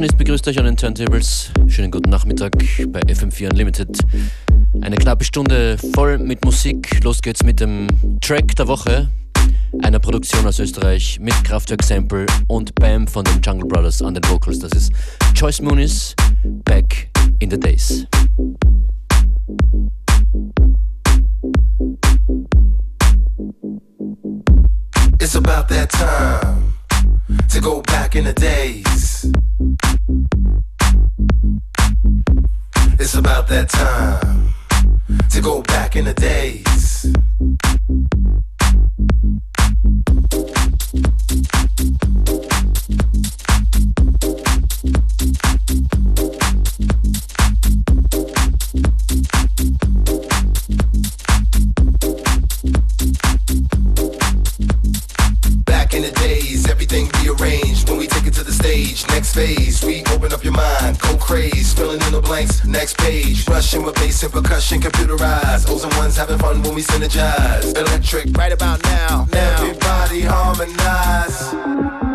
Functionist begrüßt euch an den Turntables. Schönen guten Nachmittag bei FM4 Unlimited. Eine knappe Stunde voll mit Musik. Los geht's mit dem Track der Woche, einer Produktion aus Österreich mit Kraftwerk Sample und Bam von den Jungle Brothers an den Vocals. Das ist Choice Moonies Back in the Days. It's about that time to go back in the days. about that time to go back in the days mind, go crazy, filling in the blanks, next page, rushing with bass and percussion, computerized, O's and ones having fun when we synergize, electric, right about now, now. everybody harmonize.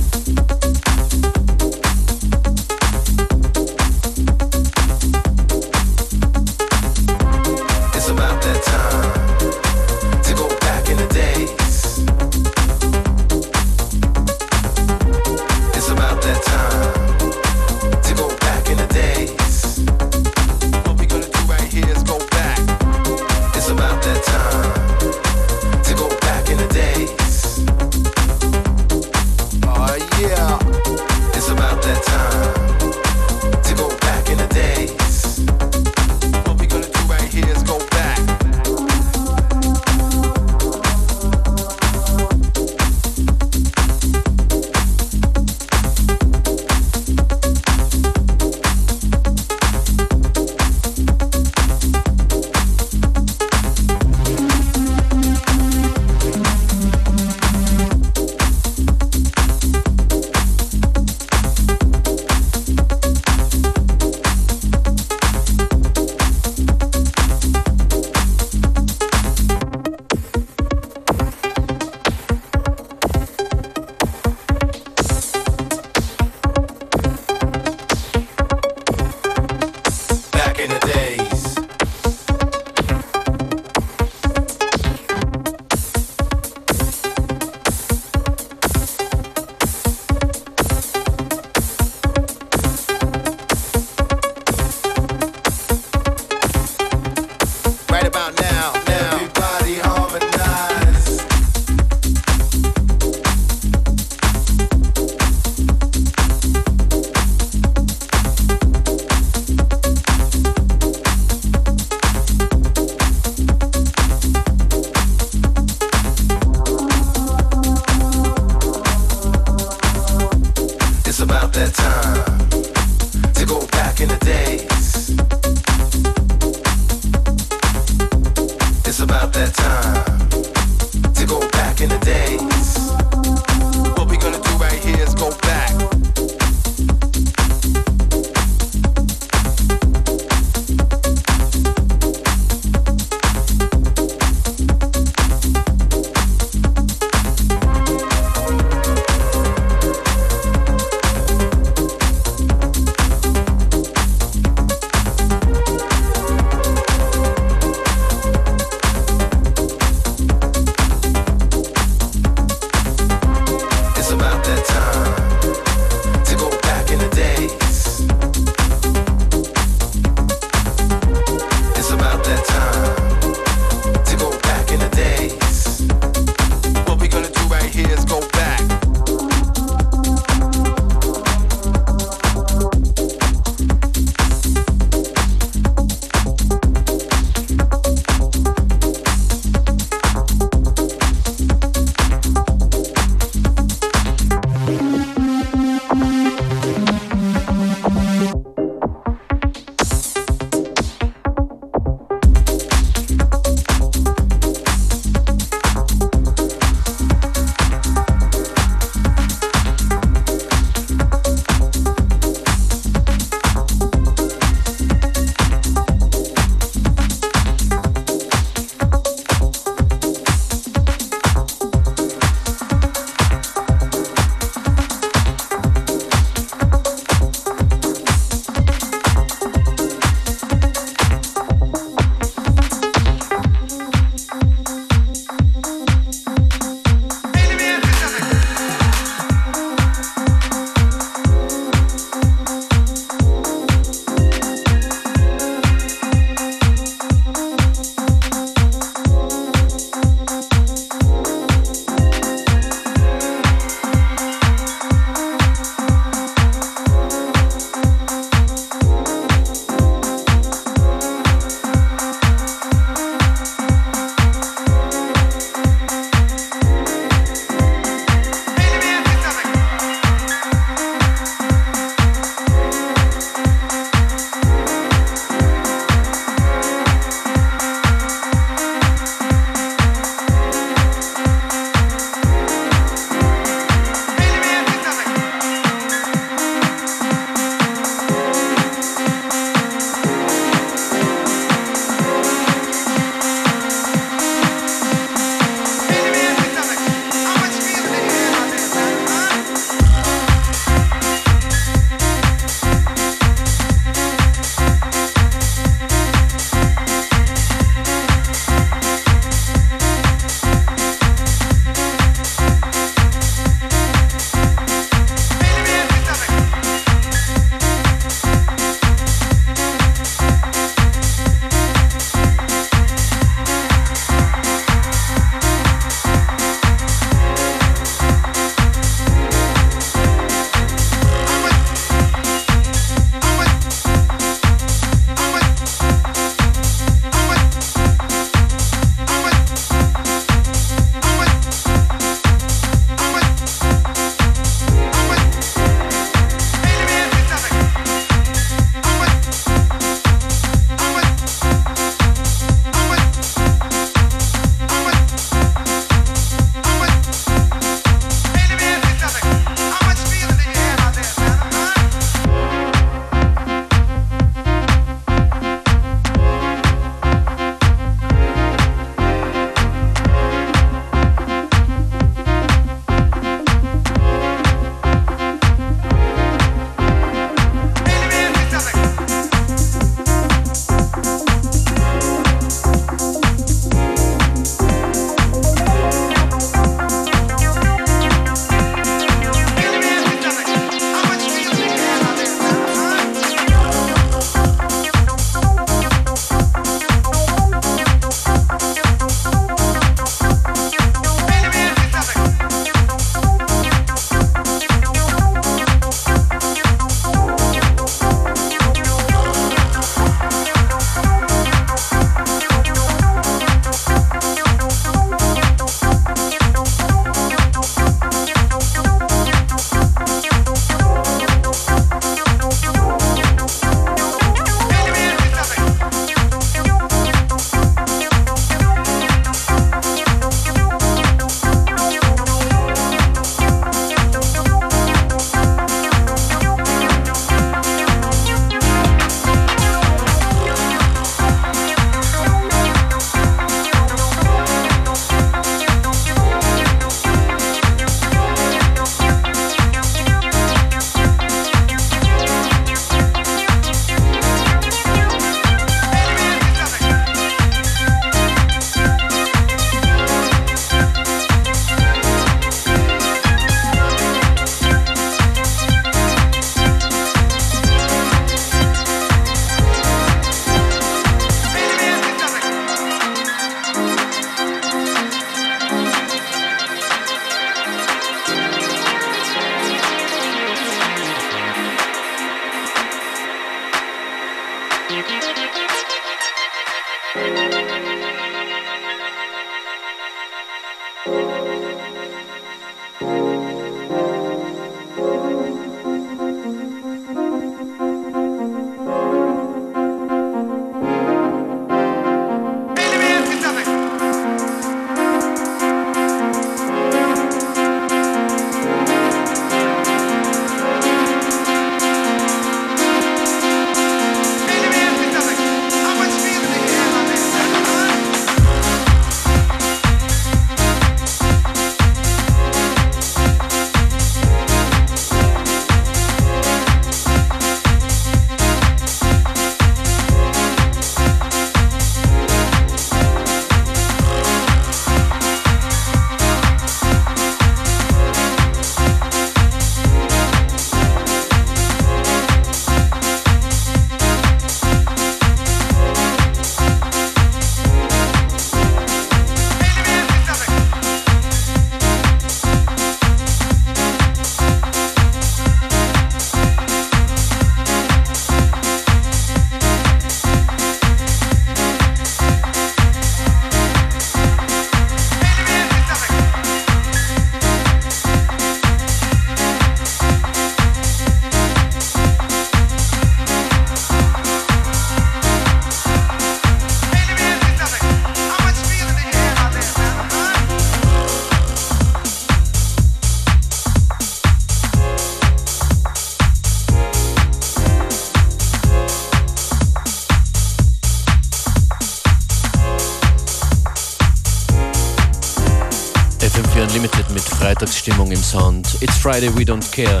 It's Friday, we don't care.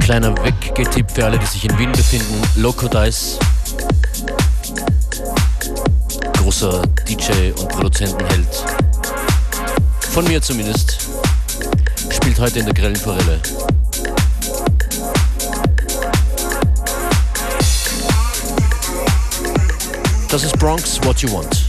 Kleiner Weggetipp für alle, die sich in Wien befinden. Locodice großer DJ und Produzentenheld. Von mir zumindest. Spielt heute in der grellen Forelle. Das ist Bronx What You Want.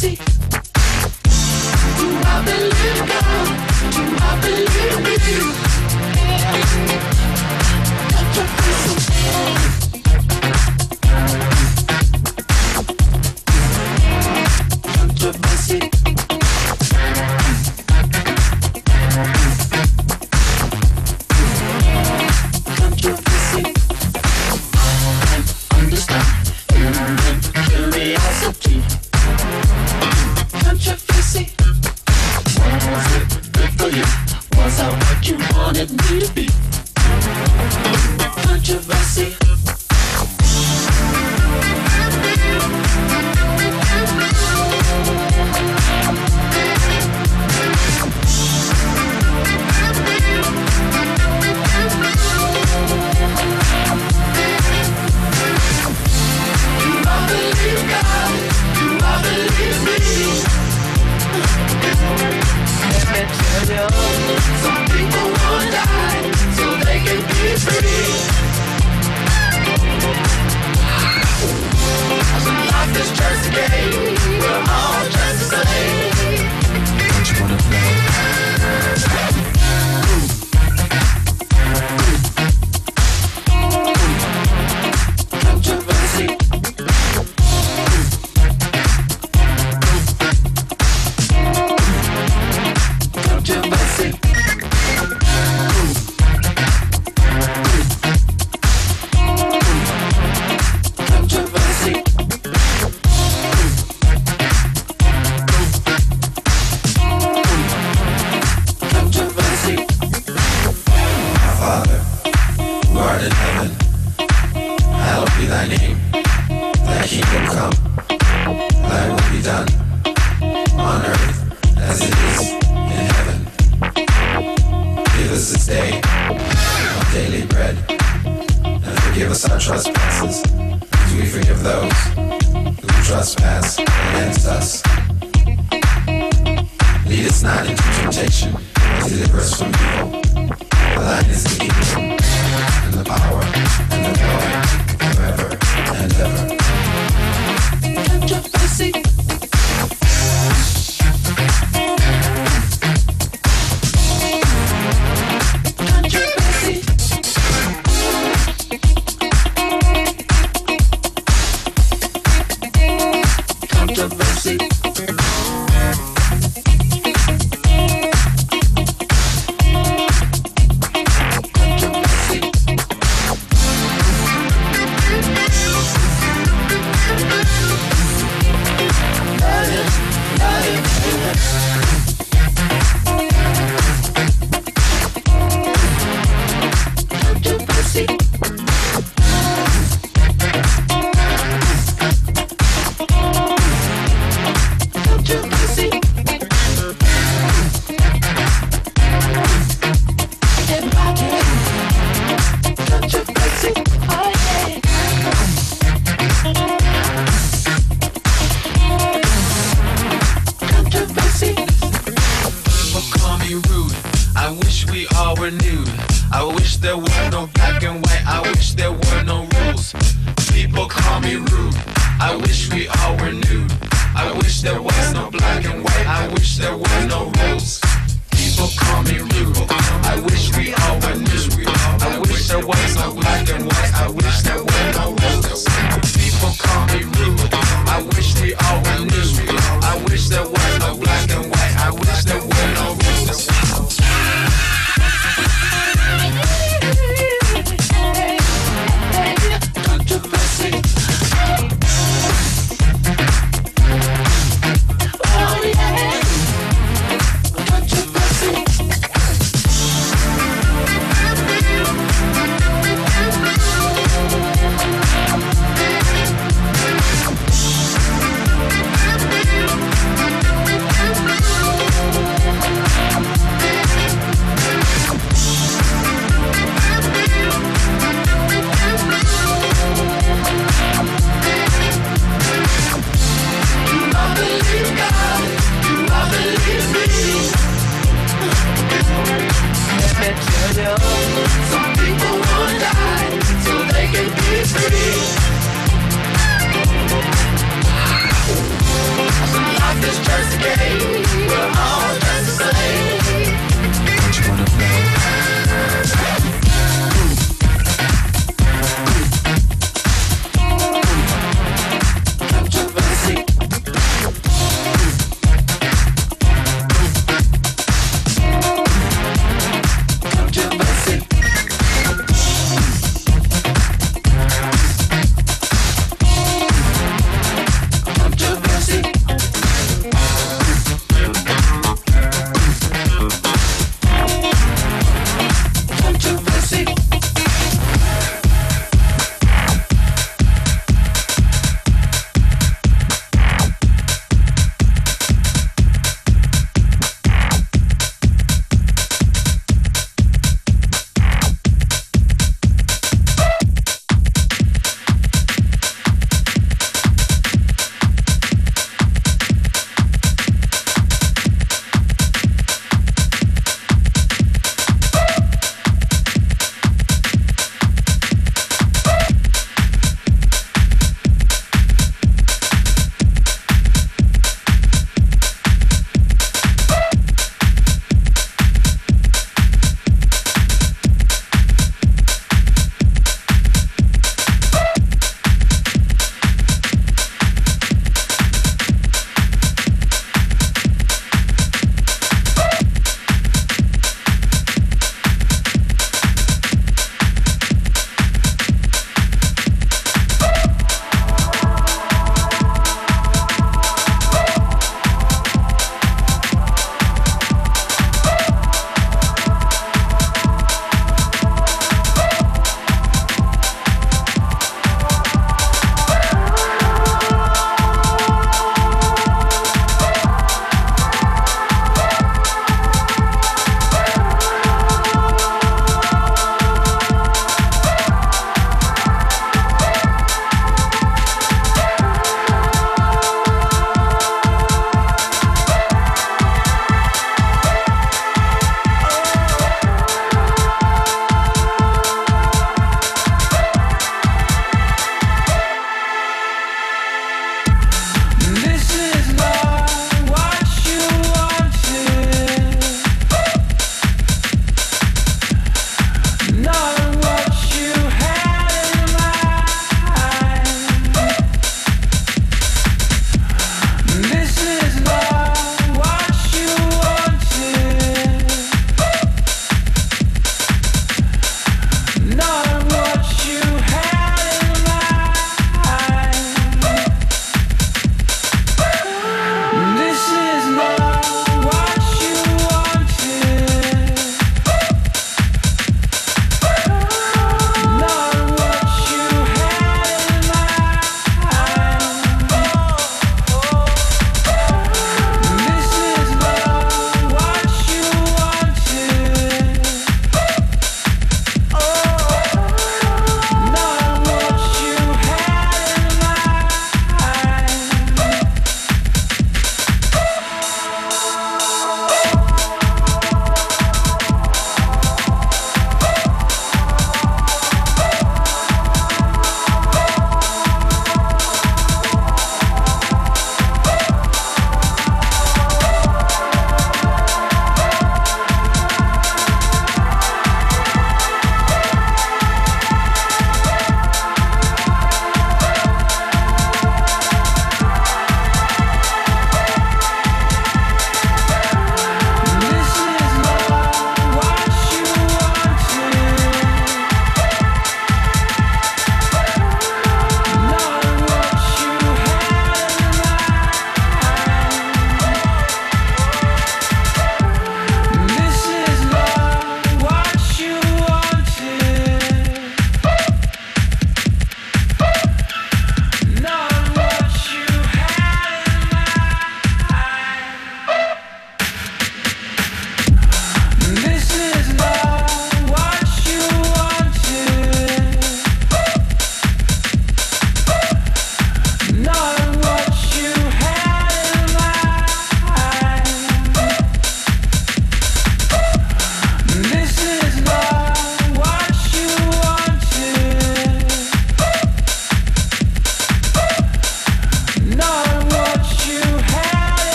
See.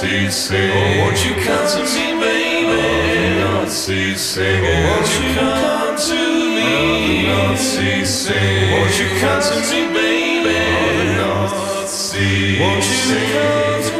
ceasing. Oh, won't you come to me, baby? Love not ceasing. Oh, won't you come to me? Love not ceasing. Won't you come to me, baby? Love not ceasing. Won't you come to me?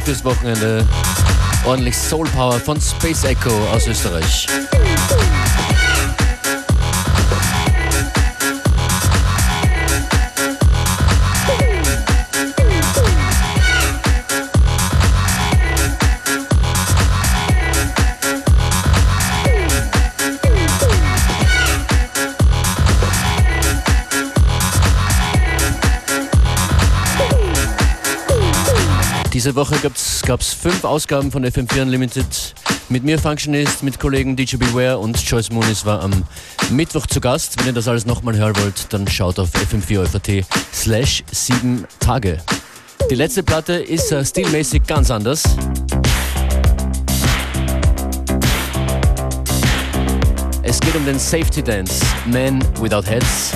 fürs Wochenende. Ordentlich Soul Power von Space Echo aus Österreich. Diese Woche gab es fünf Ausgaben von FM4 Unlimited. Mit mir Functionist, mit Kollegen DJ Beware und Joyce Moonis war am Mittwoch zu Gast. Wenn ihr das alles nochmal hören wollt, dann schaut auf fm 4 slash 7 Tage. Die letzte Platte ist äh, stilmäßig ganz anders. Es geht um den Safety Dance, Men Without Heads.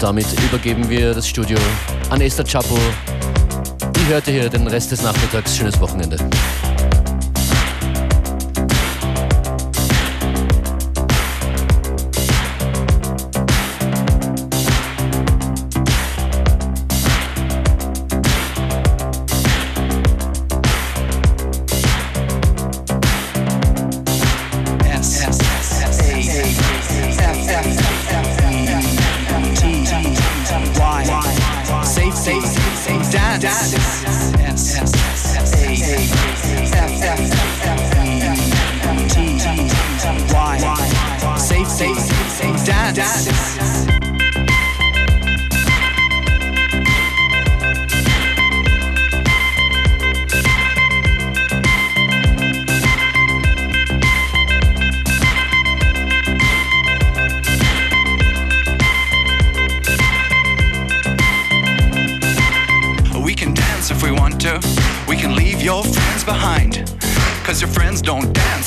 damit übergeben wir das Studio an Esther Chapo. Die hörte hier den Rest des Nachmittags. Schönes Wochenende.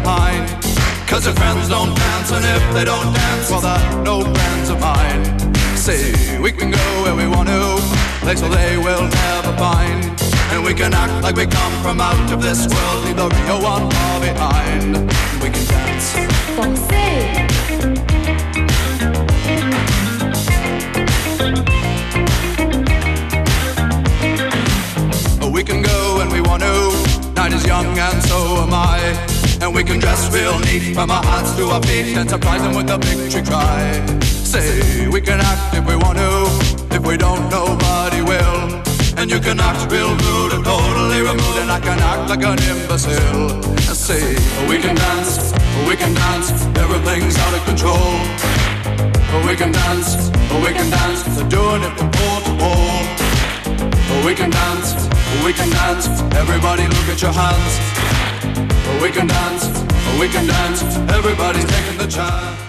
behind. Cause your friends don't dance, and if they don't dance, well, they're no friends of mine. See, we can go where we want to, place where they will never find. And we can act like we come from out of this world, leave the real one far behind. We can dance. Fancy. We can go when we want to. Night is young and so am I. And we can dress real neat from our hearts to our feet and surprise them with a victory cry. Say, we can act if we want to, if we don't, nobody will. And you can act real rude and totally removed And I can act like an imbecile And say, we can dance, we can dance Everything's out of control We can dance, we can dance They're doing it from pole to pole We can dance, we can dance Everybody look at your hands we can dance, we can dance. Everybody's taking the chance.